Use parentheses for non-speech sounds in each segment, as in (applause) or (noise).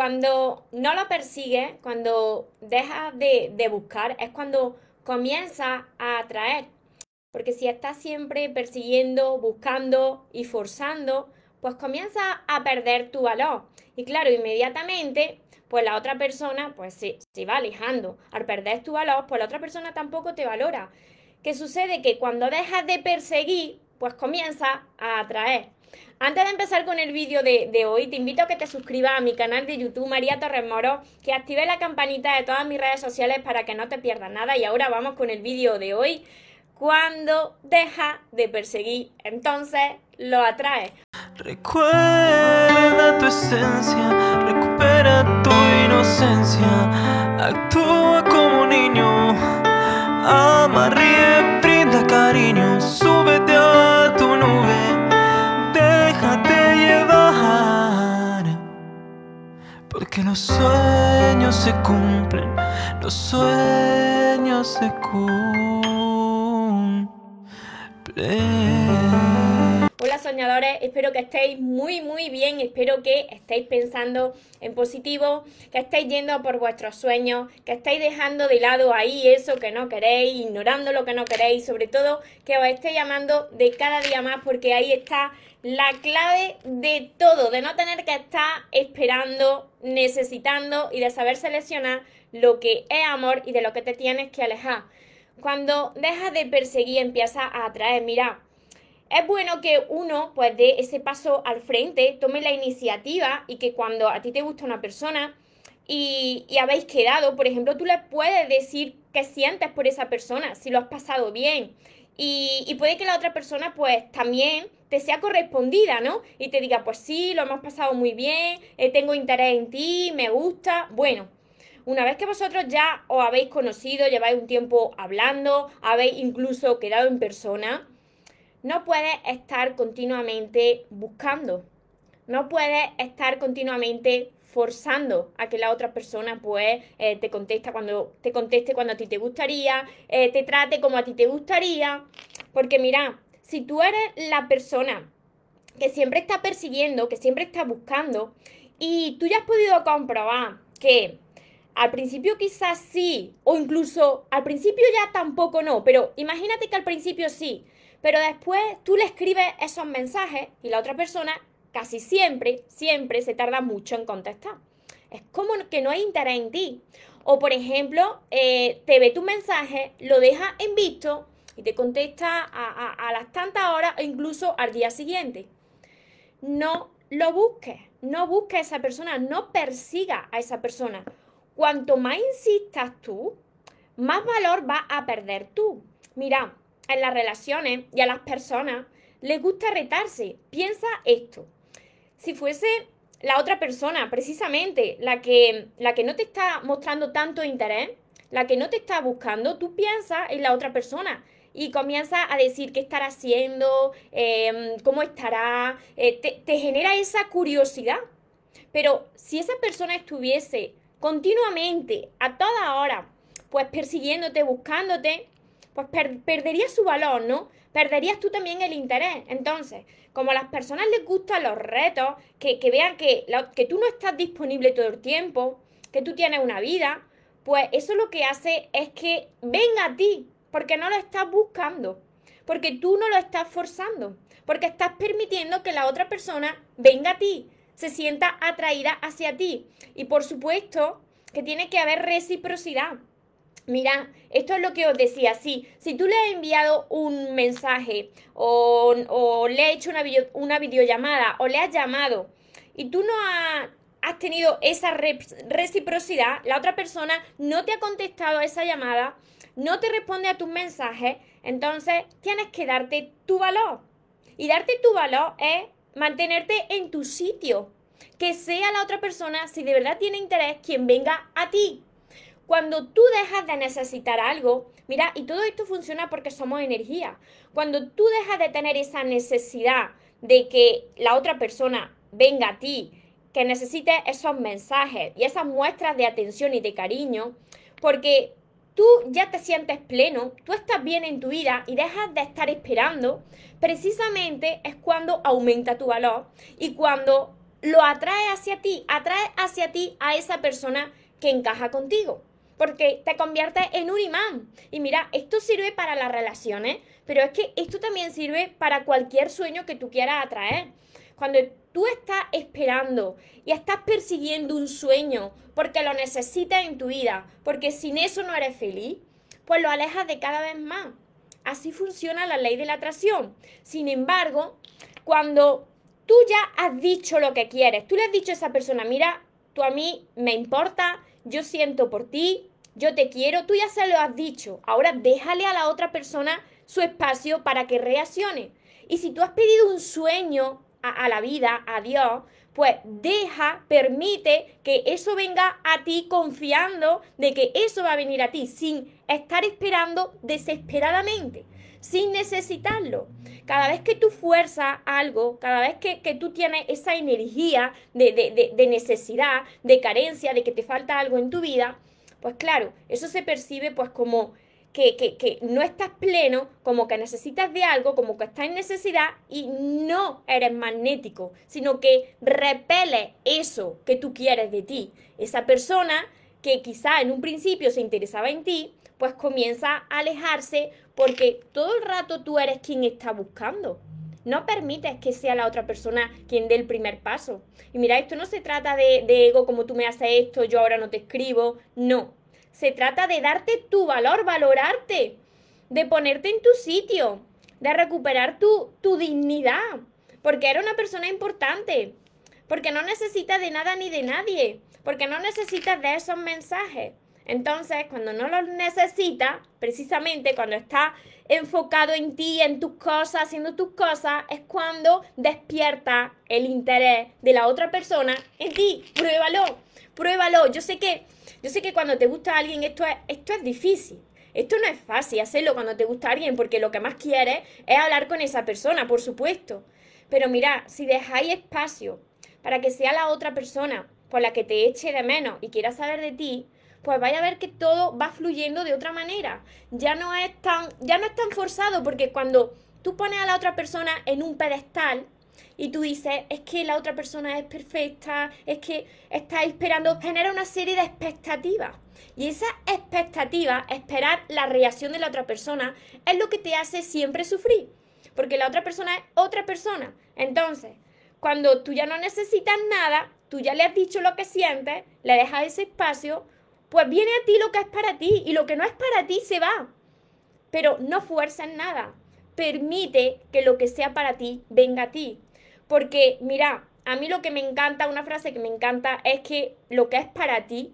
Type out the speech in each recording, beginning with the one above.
Cuando no lo persigues, cuando dejas de, de buscar, es cuando comienza a atraer. Porque si estás siempre persiguiendo, buscando y forzando, pues comienza a perder tu valor. Y claro, inmediatamente, pues la otra persona pues se, se va alejando. Al perder tu valor, pues la otra persona tampoco te valora. ¿Qué sucede? Que cuando dejas de perseguir, pues comienza a atraer. Antes de empezar con el vídeo de, hoy, te invito a que te suscribas a mi canal de YouTube María Torres Moro, que active la campanita de todas mis redes sociales para que no te pierdas nada. Y ahora vamos con el vídeo de hoy. Cuando deja de perseguir, entonces lo atrae. Recuerda tu esencia, recupera tu inocencia, actúa como niño, ama, ríe, brinda cariño, súbete a tu nube, porque los sueños se cumplen, los sueños se cumplen soñadores, espero que estéis muy muy bien, espero que estéis pensando en positivo, que estéis yendo por vuestros sueños, que estéis dejando de lado ahí eso que no queréis, ignorando lo que no queréis, sobre todo que os estéis llamando de cada día más porque ahí está la clave de todo, de no tener que estar esperando, necesitando y de saber seleccionar lo que es amor y de lo que te tienes que alejar. Cuando dejas de perseguir, empieza a atraer. Mira, es bueno que uno pues dé ese paso al frente, tome la iniciativa y que cuando a ti te gusta una persona y, habéis quedado, por ejemplo, tú le puedes decir qué sientes por esa persona, si lo has pasado bien. Y, puede que la otra persona pues también te sea correspondida, ¿no? Y te diga, pues sí, lo hemos pasado muy bien, eh, tengo interés en ti, me gusta. Bueno, una vez que vosotros ya os habéis conocido, lleváis un tiempo hablando, habéis incluso quedado en persona, no puedes estar continuamente buscando. No puedes estar continuamente forzando a que la otra persona pues eh, te conteste cuando te conteste cuando a ti te gustaría, eh, te trate como a ti te gustaría. Porque mira, si tú eres la persona que siempre está persiguiendo, que siempre está buscando, y tú ya has podido comprobar que al principio quizás sí, o incluso al principio ya tampoco no, pero imagínate que al principio sí, pero después tú le escribes esos mensajes y la otra persona casi siempre, siempre se tarda mucho en contestar. Es como que no hay interés en ti. O por ejemplo, eh, te ve tu mensaje, lo deja en visto y te contesta a, las tantas horas o incluso al día siguiente. No lo busques, no busques a esa persona, no persiga a esa persona. Cuanto más insistas tú, más valor vas a perder tú. Mira, en las relaciones y a las personas les gusta retarse. Piensa esto. Si fuese la otra persona, precisamente la que, la que no te está mostrando tanto interés, la que no te está buscando, tú piensas en la otra persona y comienzas a decir qué estará haciendo, em, cómo estará, eh, te, te genera esa curiosidad. Pero si esa persona estuviese continuamente, a toda hora, pues persiguiéndote, buscándote, pues perderías su valor, ¿no? Perderías tú también el interés. Entonces, como a las personas les gustan los retos, que, vean que, que tú no estás disponible todo el tiempo, que tú tienes una vida, pues eso lo que hace es que venga a ti, porque no lo estás buscando, porque tú no lo estás forzando, porque estás permitiendo que la otra persona venga a ti, se sienta atraída hacia ti. Y por supuesto que tiene que haber reciprocidad. Mira, esto es lo que os decía, sí, si tú le has enviado un mensaje o, le has hecho una, una videollamada o le has llamado y tú no has tenido esa reciprocidad, la otra persona no te ha contestado a esa llamada, no te responde a tus mensajes, entonces tienes que darte tu valor. Y darte tu valor es mantenerte en tu sitio, que sea la otra persona, si de verdad tiene interés, quien venga a ti. Cuando tú dejas de necesitar algo, mira, y todo esto funciona porque somos energía. Cuando tú dejas de tener esa necesidad de que la otra persona venga a ti, que necesite esos mensajes y esas muestras de atención y de cariño, porque tú ya te sientes pleno, tú estás bien en tu vida y dejas de estar esperando, precisamente es cuando aumenta tu valor y cuando lo atrae hacia ti, atrae hacia ti a esa persona que encaja contigo. Porque te convierte en un imán. Y mira, esto sirve para las relaciones, pero es que esto también sirve para cualquier sueño que tú quieras atraer. Cuando tú estás esperando y estás persiguiendo un sueño porque lo necesitas en tu vida, porque sin eso no eres feliz, pues lo alejas de cada vez más. Así funciona la ley de la atracción. Sin embargo, cuando tú ya has dicho lo que quieres, tú le has dicho a esa persona, mira, tú a mí me importa, yo siento por ti, yo te quiero, tú ya se lo has dicho. Ahora déjale a la otra persona su espacio para que reaccione. Y si tú has pedido un sueño a, la vida, a Dios, pues deja, permite que eso venga a ti confiando de que eso va a venir a ti, sin estar esperando desesperadamente, sin necesitarlo. Cada vez que tú fuerzas algo, cada vez que, tú tienes esa energía de, necesidad, de carencia, de que te falta algo en tu vida, pues claro, eso se percibe pues como que, no estás pleno, como que necesitas de algo, como que estás en necesidad y no eres magnético, sino que repele eso que tú quieres de ti. Esa persona que quizá en un principio se interesaba en ti, pues comienza a alejarse porque todo el rato tú eres quien está buscando. No permites que sea la otra persona quien dé el primer paso. Y mira, esto no se trata de, de ego como tú me haces esto, yo ahora no te escribo. No, se trata de darte tu valor, valorarte, de ponerte en tu sitio, de recuperar tu, tu dignidad, porque eres una persona importante, porque no necesitas de nada ni de nadie, porque no necesitas de esos mensajes. Entonces, cuando no los necesitas, precisamente cuando estás enfocado en ti, en tus cosas, haciendo tus cosas, es cuando despierta el interés de la otra persona en ti. Pruébalo, pruébalo. Yo sé que yo sé que cuando te gusta alguien esto es, esto es difícil. Esto no es fácil hacerlo cuando te gusta alguien porque lo que más quieres es hablar con esa persona, por supuesto. Pero mira, si dejáis espacio para que sea la otra persona por la que te eche de menos y quiera saber de ti, pues vaya a ver que todo va fluyendo de otra manera. Ya no es tan, ya no es tan forzado porque cuando tú pones a la otra persona en un pedestal, y tú dices, es que la otra persona es perfecta, es que estás esperando, genera una serie de expectativas. Y esa expectativa, esperar la reacción de la otra persona, es lo que te hace siempre sufrir. Porque la otra persona es otra persona. Entonces, cuando tú ya no necesitas nada, tú ya le has dicho lo que sientes, le dejas ese espacio, pues viene a ti lo que es para ti y lo que no es para ti se va. Pero no fuerces nada. Permite que lo que sea para ti venga a ti. Porque, mira, a mí lo que me encanta, una frase que me encanta, es que lo que es para ti,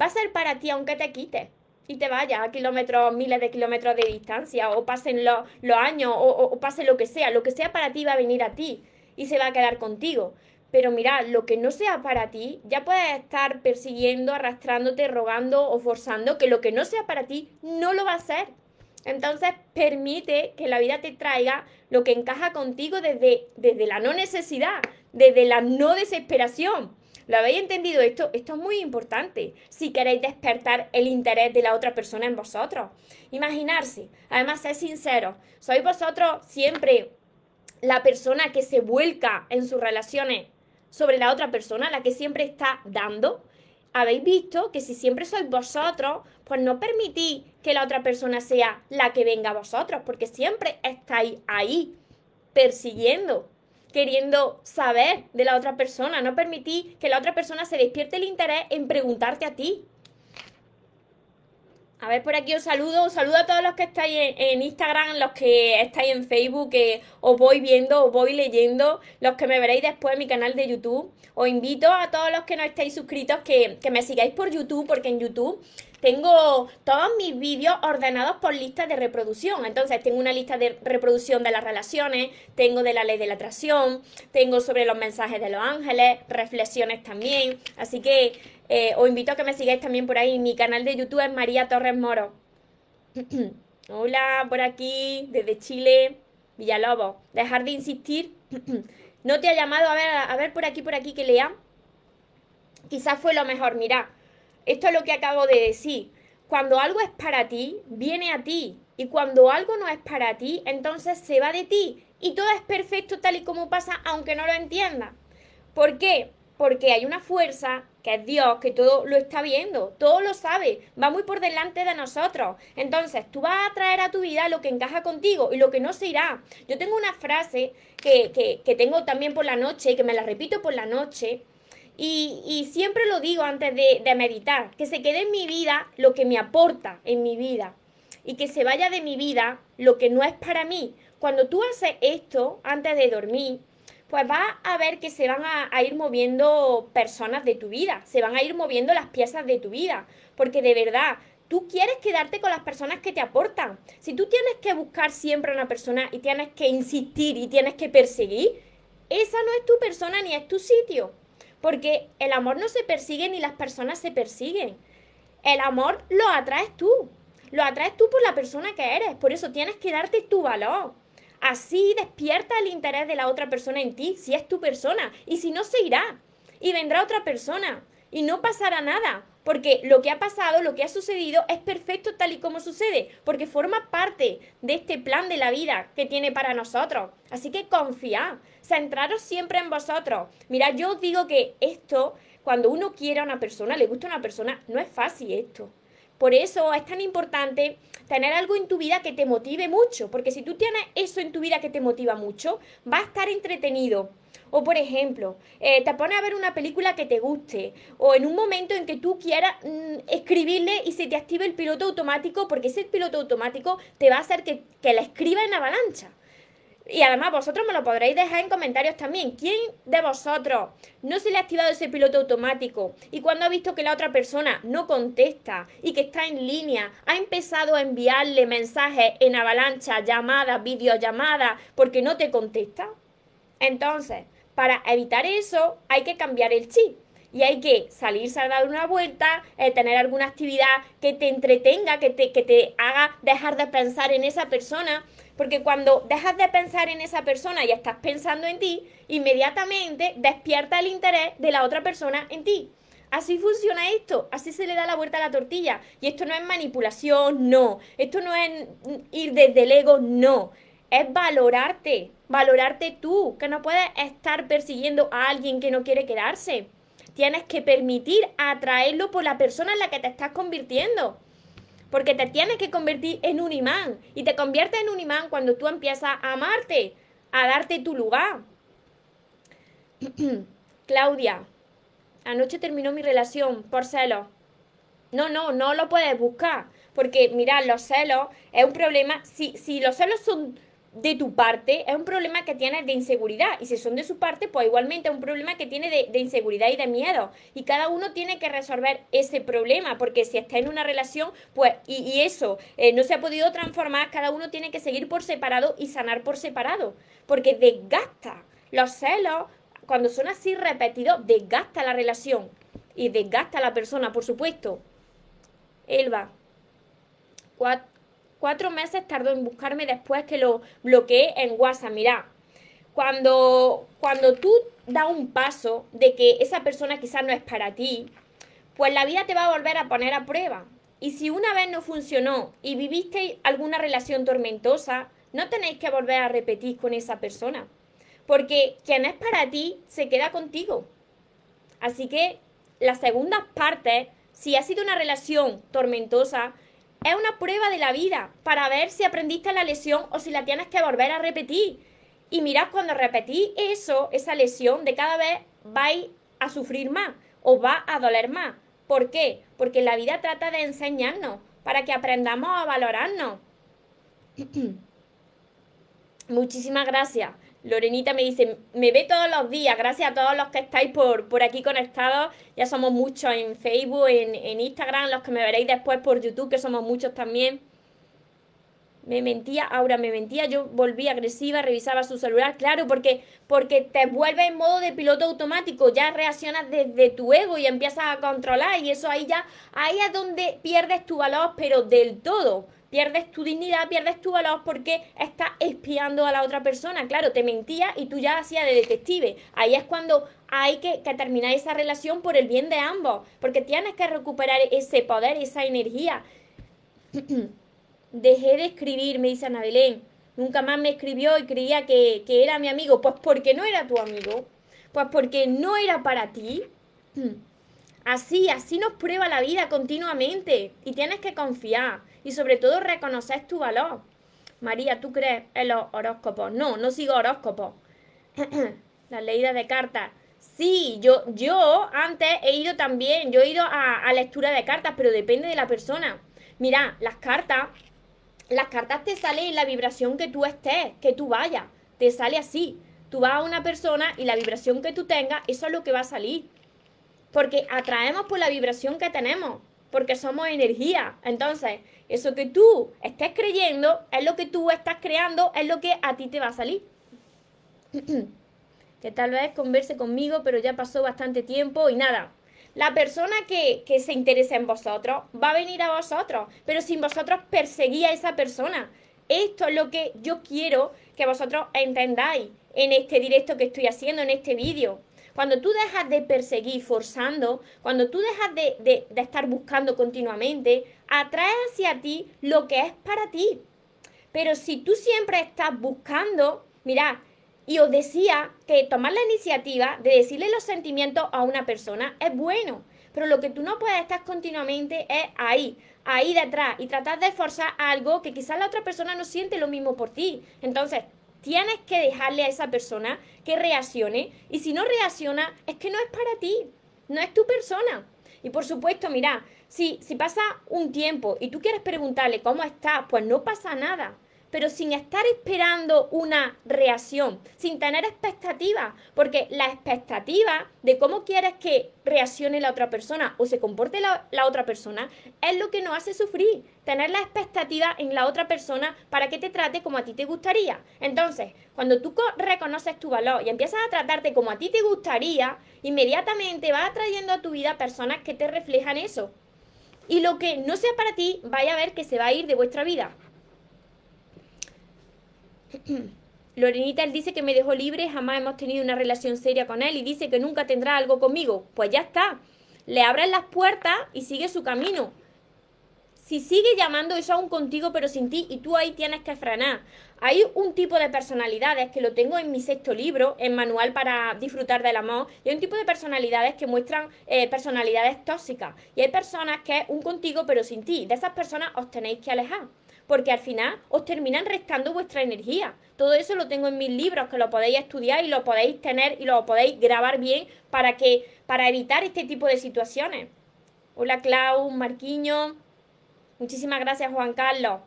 va a ser para ti aunque te quites y te vayas a kilómetros, miles de kilómetros de distancia, o pasen los, años, o, o, pase lo que sea. Lo que sea para ti va a venir a ti y se va a quedar contigo. Pero mira, lo que no sea para ti, ya puedes estar persiguiendo, arrastrándote, rogando o forzando que lo que no sea para ti no lo va a ser. Entonces permite que la vida te traiga lo que encaja contigo desde, desde la no necesidad, desde la no desesperación. ¿Lo habéis entendido? Esto, esto es muy importante si queréis despertar el interés de la otra persona en vosotros. Imaginarse, además, ser sincero, ¿sois vosotros siempre la persona que se vuelca en sus relaciones sobre la otra persona, la que siempre está dando? habéis visto que si siempre sois vosotros, pues no permitís que la otra persona sea la que venga a vosotros, porque siempre estáis ahí, persiguiendo, queriendo saber de la otra persona. No permitís que la otra persona se despierte el interés en preguntarte a ti. A ver, por aquí os saludo, os saludo a todos los que estáis en, Instagram, los que estáis en Facebook, que os voy viendo, os voy leyendo, los que me veréis después en mi canal de YouTube. Os invito a todos los que no estáis suscritos que, que me sigáis por YouTube, porque en YouTube tengo todos mis vídeos ordenados por listas de reproducción. Entonces, tengo una lista de reproducción de las relaciones, tengo de la ley de la atracción, tengo sobre los mensajes de los ángeles, reflexiones también. Así que eh, os invito a que me sigáis también por ahí. Mi canal de YouTube es María Torres Moro. (clears throat) Hola, por aquí, desde Chile, Villalobos. Dejar de insistir. (clears throat) ¿No te ha llamado? A ver, a ver por aquí, por aquí que lea. Quizás fue lo mejor. Mira, esto es lo que acabo de decir. Cuando algo es para ti, viene a ti. Y cuando algo no es para ti, entonces se va de ti. Y todo es perfecto tal y como pasa, aunque no lo entiendas. ¿Por qué? Porque hay una fuerza que es Dios, que todo lo está viendo, todo lo sabe, va muy por delante de nosotros. Entonces, tú vas a traer a tu vida lo que encaja contigo y lo que no se irá. Yo tengo una frase que, que, tengo también por la noche, que me la repito por la noche, y, y, siempre lo digo antes de, meditar, que se quede en mi vida lo que me aporta en mi vida y que se vaya de mi vida lo que no es para mí. Cuando tú haces esto antes de dormir, pues vas a ver que se van a, ir moviendo personas de tu vida, se van a ir moviendo las piezas de tu vida, porque de verdad, tú quieres quedarte con las personas que te aportan. Si tú tienes que buscar siempre a una persona y tienes que insistir y tienes que perseguir, esa no es tu persona ni es tu sitio, porque el amor no se persigue ni las personas se persiguen. El amor lo atraes tú, lo atraes tú por la persona que eres, por eso tienes que darte tu valor. Así despierta el interés de la otra persona en ti, si es tu persona. Y si no, se irá. Y vendrá otra persona. Y no pasará nada. Porque lo que ha pasado, lo que ha sucedido, es perfecto tal y como sucede. Porque forma parte de este plan de la vida que tiene para nosotros. Así que confiad. Centraros siempre en vosotros. Mira, yo os digo que esto, cuando uno quiere a una persona, le gusta a una persona, no es fácil esto. Por eso es tan importante tener algo en tu vida que te motive mucho, porque si tú tienes eso en tu vida que te motiva mucho, va a estar entretenido. O por ejemplo, eh, te pones a ver una película que te guste, o en un momento en que tú quieras mm, escribirle y se te active el piloto automático, porque ese piloto automático te va a hacer que, que la escriba en avalancha. Y además vosotros me lo podréis dejar en comentarios también. ¿Quién de vosotros no se le ha activado ese piloto automático y cuando ha visto que la otra persona no contesta y que está en línea, ha empezado a enviarle mensajes en avalancha, llamadas, videollamadas, porque no te contesta? Entonces, para evitar eso hay que cambiar el chip y hay que salirse a dar una vuelta, eh, tener alguna actividad que te entretenga, que te, que te haga dejar de pensar en esa persona porque cuando dejas de pensar en esa persona y estás pensando en ti, inmediatamente despierta el interés de la otra persona en ti. Así funciona esto, así se le da la vuelta a la tortilla. Y esto no es manipulación, no. Esto no es ir desde el ego, no. Es valorarte, valorarte tú, que no puedes estar persiguiendo a alguien que no quiere quedarse. Tienes que permitir atraerlo por la persona en la que te estás convirtiendo porque te tienes que convertir en un imán y te conviertes en un imán cuando tú empiezas a amarte, a darte tu lugar. (clears throat) Claudia, anoche terminó mi relación por celos. No, no, no lo puedes buscar, porque mira, los celos es un problema, si, si los celos son de tu parte es un problema que tienes de inseguridad. Y si son de su parte pues igualmente es un problema que tiene de, inseguridad y de miedo. Y cada uno tiene que resolver ese problema porque si está en una relación pues y, eso eh, no se ha podido transformar cada uno tiene que seguir por separado y sanar por separado porque desgasta los celos. Cuando son así repetidos desgasta la relación y desgasta a la persona por supuesto. Elba cuatro Cuatro meses tardó en buscarme después que lo bloqueé en WhatsApp. Mira, cuando, cuando tú das un paso de que esa persona quizás no es para ti, pues la vida te va a volver a poner a prueba. Y si una vez no funcionó y viviste alguna relación tormentosa, no tenéis que volver a repetir con esa persona. Porque quien es para ti se queda contigo. Así que la segunda parte, si ha sido una relación tormentosa, es una prueba de la vida para ver si aprendiste la lesión o si la tienes que volver a repetir. Y mirad, cuando repetís eso, esa lesión, de cada vez vais a sufrir más o va a doler más. ¿Por qué? Porque la vida trata de enseñarnos para que aprendamos a valorarnos. (clears throat) Muchísimas gracias. Lorenita me dice, me ve todos los días, gracias a todos los que estáis por, por aquí conectados, ya somos muchos en Facebook, en, en Instagram, los que me veréis después por YouTube, que somos muchos también. Me mentía, Aura me mentía, yo volví agresiva, revisaba su celular, claro, porque, porque te vuelves en modo de piloto automático, ya reaccionas desde tu ego y empiezas a controlar y eso ahí ya, ahí es donde pierdes tu valor, pero del todo pierdes tu dignidad, pierdes tu valor porque estás espiando a la otra persona. Claro, te mentía y tú ya hacías de detective. Ahí es cuando hay que, terminar esa relación por el bien de ambos, porque tienes que recuperar ese poder, esa energía. (clears throat) Dejé de escribir, me dice Ana Belén. Nunca más me escribió y creía que, que era mi amigo. Pues porque no era tu amigo. Pues porque no era para ti. (clears throat) Así, así nos prueba la vida continuamente. Y tienes que confiar. Y sobre todo reconocer tu valor. María, ¿tú crees en los horóscopos? No, no sigo horóscopos. (clears throat) Las leídas de cartas. Sí, yo, yo antes he ido también, yo he ido a, a lectura de cartas, pero depende de la persona. Mira, las cartas, las cartas te salen en la vibración que tú estés, que tú vayas. Te sale así. Tú vas a una persona y la vibración que tú tengas, eso es lo que va a salir. Porque atraemos por la vibración que tenemos, porque somos energía. Entonces, eso que tú estés creyendo es lo que tú estás creando, es lo que a ti te va a salir. (clears throat) que tal vez converse conmigo, pero ya pasó bastante tiempo y nada. La persona que, que se interesa en vosotros va a venir a vosotros, pero sin vosotros perseguir a esa persona. Esto es lo que yo quiero que vosotros entendáis en este directo que estoy haciendo, en este vídeo. Cuando tú dejas de perseguir forzando, cuando tú dejas de, estar buscando continuamente, atrae hacia ti lo que es para ti. Pero si tú siempre estás buscando, mira, y os decía que tomar la iniciativa de decirle los sentimientos a una persona es bueno, pero lo que tú no puedes estar continuamente es ahí, ahí detrás y tratar de forzar algo que quizás la otra persona no siente lo mismo por ti. Entonces, tienes que dejarle a esa persona que reaccione y si no reacciona es que no es para ti, no es tu persona. Y por supuesto, mira, si, si pasa un tiempo y tú quieres preguntarle cómo está, pues no pasa nada pero sin estar esperando una reacción, sin tener expectativas, porque la expectativa de cómo quieres que reaccione la otra persona o se comporte la, otra persona es lo que nos hace sufrir, tener la expectativa en la otra persona para que te trate como a ti te gustaría. Entonces, cuando tú reconoces tu valor y empiezas a tratarte como a ti te gustaría, inmediatamente vas atrayendo a tu vida personas que te reflejan eso. Y lo que no sea para ti, vaya a ver que se va a ir de vuestra vida. (clears throat) Lorenita, él dice que me dejó libre, jamás hemos tenido una relación seria con él y dice que nunca tendrá algo conmigo. Pues ya está. Le abren las puertas y sigue su camino. Si sigue llamando eso aún contigo pero sin ti y tú ahí tienes que frenar. Hay un tipo de personalidades que lo tengo en mi sexto libro, en Manual para disfrutar del amor, y hay un tipo de personalidades que muestran eh, personalidades tóxicas. Y hay personas que es un contigo pero sin ti. De esas personas os tenéis que alejar porque al final os terminan restando vuestra energía. Todo eso lo tengo en mis libros, que lo podéis estudiar y lo podéis tener y lo podéis grabar bien para que para evitar este tipo de situaciones. Hola Clau, Marquiño. Muchísimas gracias Juan Carlos.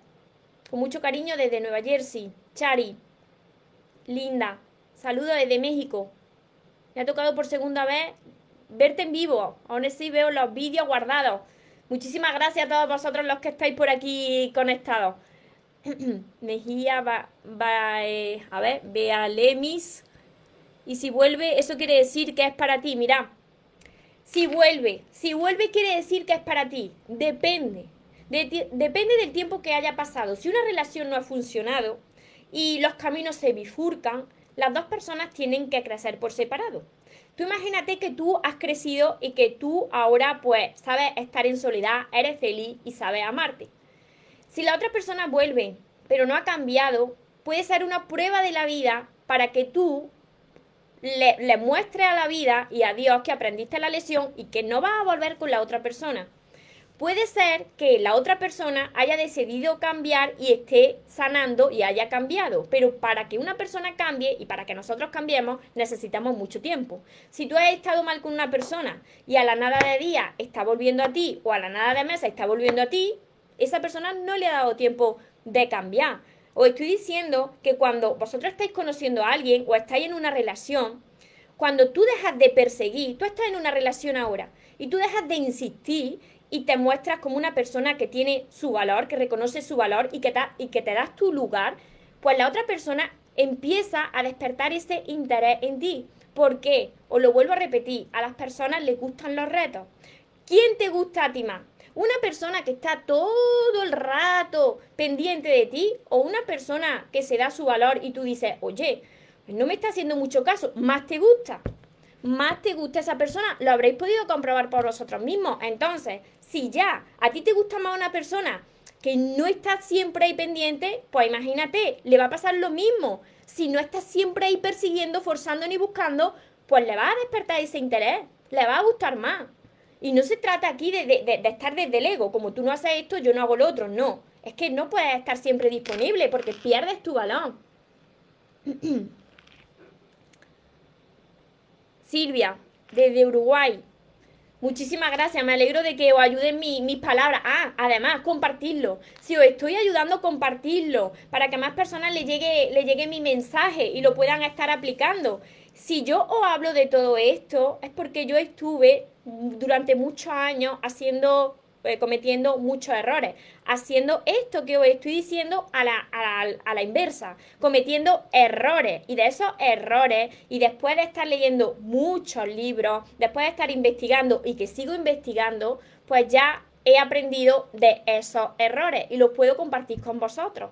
Con mucho cariño desde Nueva Jersey. Chari. Linda. Saludo desde México. Me ha tocado por segunda vez verte en vivo. Aún así veo los vídeos guardados. Muchísimas gracias a todos vosotros los que estáis por aquí conectados. (clears throat) Mejía va, va eh, a ver, vea Lemis. Y si vuelve, eso quiere decir que es para ti. Mira, si vuelve, si vuelve quiere decir que es para ti. Depende. depende del tiempo que haya pasado. Si una relación no ha funcionado y los caminos se bifurcan, las dos personas tienen que crecer por separado. Tú imagínate que tú has crecido y que tú ahora pues sabes estar en soledad, eres feliz y sabes amarte. Si la otra persona vuelve, pero no ha cambiado, puede ser una prueba de la vida para que tú le, le muestres a la vida y a Dios que aprendiste la lección y que no vas a volver con la otra persona. Puede ser que la otra persona haya decidido cambiar y esté sanando y haya cambiado, pero para que una persona cambie y para que nosotros cambiemos necesitamos mucho tiempo. Si tú has estado mal con una persona y a la nada de día está volviendo a ti o a la nada de meses está volviendo a ti, esa persona no le ha dado tiempo de cambiar. Os estoy diciendo que cuando vosotros estáis conociendo a alguien o estáis en una relación, cuando tú dejas de perseguir, tú estás en una relación ahora y tú dejas de insistir y te muestras como una persona que tiene su valor, que reconoce su valor y que, y que te das tu lugar, pues la otra persona empieza a despertar ese interés en ti. ¿Por qué? Os lo vuelvo a repetir, a las personas les gustan los retos. ¿Quién te gusta a ti más? ¿Una persona que está todo el rato pendiente de ti o una persona que se da su valor y tú dices, oye, no me está haciendo mucho caso, más te gusta? Más te gusta esa persona, lo habréis podido comprobar por vosotros mismos. Entonces, si ya a ti te gusta más una persona que no está siempre ahí pendiente, pues imagínate, le va a pasar lo mismo. Si no estás siempre ahí persiguiendo, forzando ni buscando, pues le va a despertar ese interés, le va a gustar más. Y no se trata aquí de, de, de, estar desde el ego, como tú no haces esto, yo no hago lo otro, no. Es que no puedes estar siempre disponible porque pierdes tu balón. (clears throat) Silvia, desde Uruguay. Muchísimas gracias, me alegro de que os ayuden mis palabras. Ah, además, compartirlo. Si os estoy ayudando, compartirlo para que a más personas le llegue, le llegue mi mensaje y lo puedan estar aplicando. Si yo os hablo de todo esto, es porque yo estuve durante muchos años haciendo eh, cometiendo muchos errores, haciendo esto que os estoy diciendo a la, a, la, inversa, cometiendo errores. Y de esos errores y después de estar leyendo muchos libros, después de estar investigando y que sigo investigando, pues ya he aprendido de esos errores y los puedo compartir con vosotros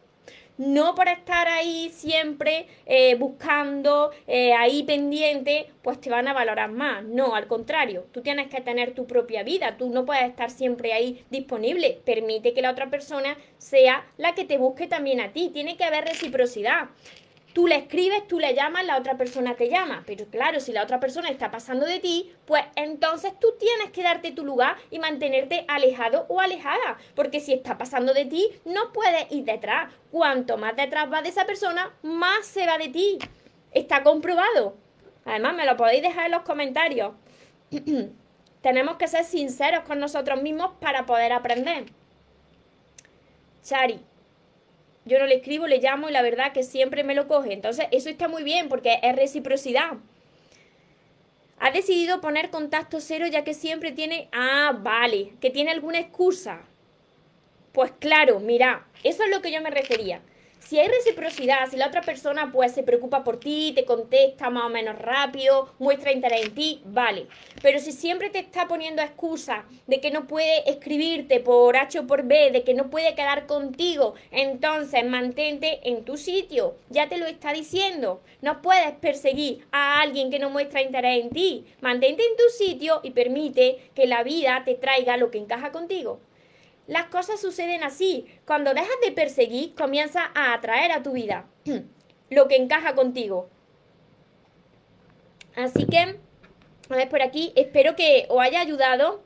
no por estar ahí siempre eh, buscando, eh, ahí pendiente, pues te van a valorar más. No, al contrario, tú tienes que tener tu propia vida, tú no puedes estar siempre ahí disponible. Permite que la otra persona sea la que te busque también a ti. Tiene que haber reciprocidad. Tú le escribes, tú le llamas, la otra persona te llama. Pero claro, si la otra persona está pasando de ti, pues entonces tú tienes que darte tu lugar y mantenerte alejado o alejada. Porque si está pasando de ti, no puedes ir detrás. Cuanto más detrás va de esa persona, más se va de ti. Está comprobado. Además, me lo podéis dejar en los comentarios. (clears throat) Tenemos que ser sinceros con nosotros mismos para poder aprender. Chari, yo no le escribo, le llamo y la verdad que siempre me lo coge. Entonces, eso está muy bien porque es reciprocidad. Ha decidido poner contacto cero ya que siempre tiene... Ah, vale, que tiene alguna excusa. Pues claro, mira, eso es lo que yo me refería. Si hay reciprocidad, si la otra persona pues se preocupa por ti, te contesta más o menos rápido, muestra interés en ti, vale. Pero si siempre te está poniendo excusas de que no puede escribirte por H o por B, de que no puede quedar contigo, entonces mantente en tu sitio. Ya te lo está diciendo. No puedes perseguir a alguien que no muestra interés en ti. Mantente en tu sitio y permite que la vida te traiga lo que encaja contigo. Las cosas suceden así. Cuando dejas de perseguir, comienza a atraer a tu vida (clears throat) lo que encaja contigo. Así que, a ver por aquí, espero que os haya ayudado.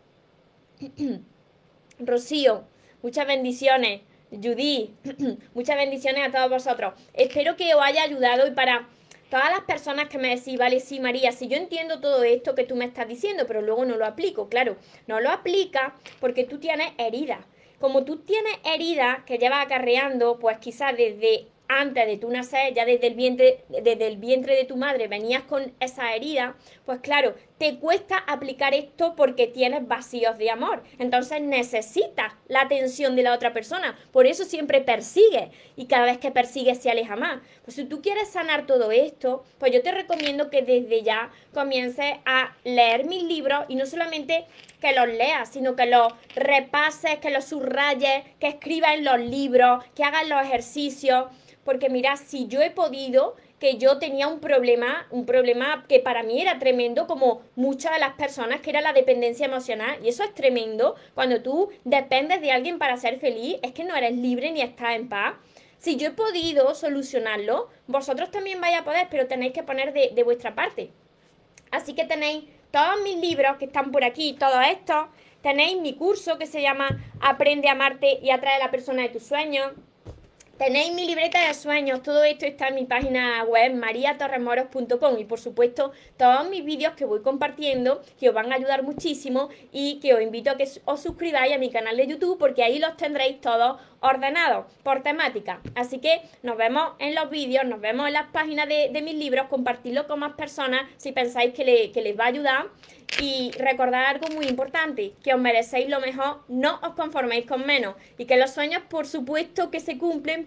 (clears throat) Rocío, muchas bendiciones. Judy, (clears throat) muchas bendiciones a todos vosotros. Espero que os haya ayudado y para todas las personas que me decís, vale, sí, María, si yo entiendo todo esto que tú me estás diciendo, pero luego no lo aplico, claro, no lo aplica porque tú tienes heridas. Como tú tienes heridas que llevas acarreando, pues quizás desde antes de tu nacer, ya desde el vientre, desde el vientre de tu madre venías con esa herida, pues claro, te cuesta aplicar esto porque tienes vacíos de amor. Entonces necesitas la atención de la otra persona. Por eso siempre persigues y cada vez que persigues se aleja más. Pues si tú quieres sanar todo esto, pues yo te recomiendo que desde ya comiences a leer mis libros y no solamente que los leas, sino que los repases, que los subrayes, que escribas en los libros, que hagas los ejercicios porque mira, si yo he podido, que yo tenía un problema, un problema que para mí era tremendo, como muchas de las personas, que era la dependencia emocional. Y eso es tremendo. Cuando tú dependes de alguien para ser feliz, es que no eres libre ni estás en paz. Si yo he podido solucionarlo, vosotros también vais a poder, pero tenéis que poner de, de vuestra parte. Así que tenéis todos mis libros que están por aquí, todos estos. Tenéis mi curso que se llama Aprende a amarte y atrae a la persona de tus sueños. Tenéis mi libreta de sueños, todo esto está en mi página web mariatorremoros.com y por supuesto todos mis vídeos que voy compartiendo que os van a ayudar muchísimo y que os invito a que os suscribáis a mi canal de YouTube porque ahí los tendréis todos ordenados por temática. Así que nos vemos en los vídeos, nos vemos en las páginas de, mis libros, compartirlo con más personas si pensáis que, que les va a ayudar y recordar algo muy importante, que os merecéis lo mejor, no os conforméis con menos y que los sueños por supuesto que se cumplen,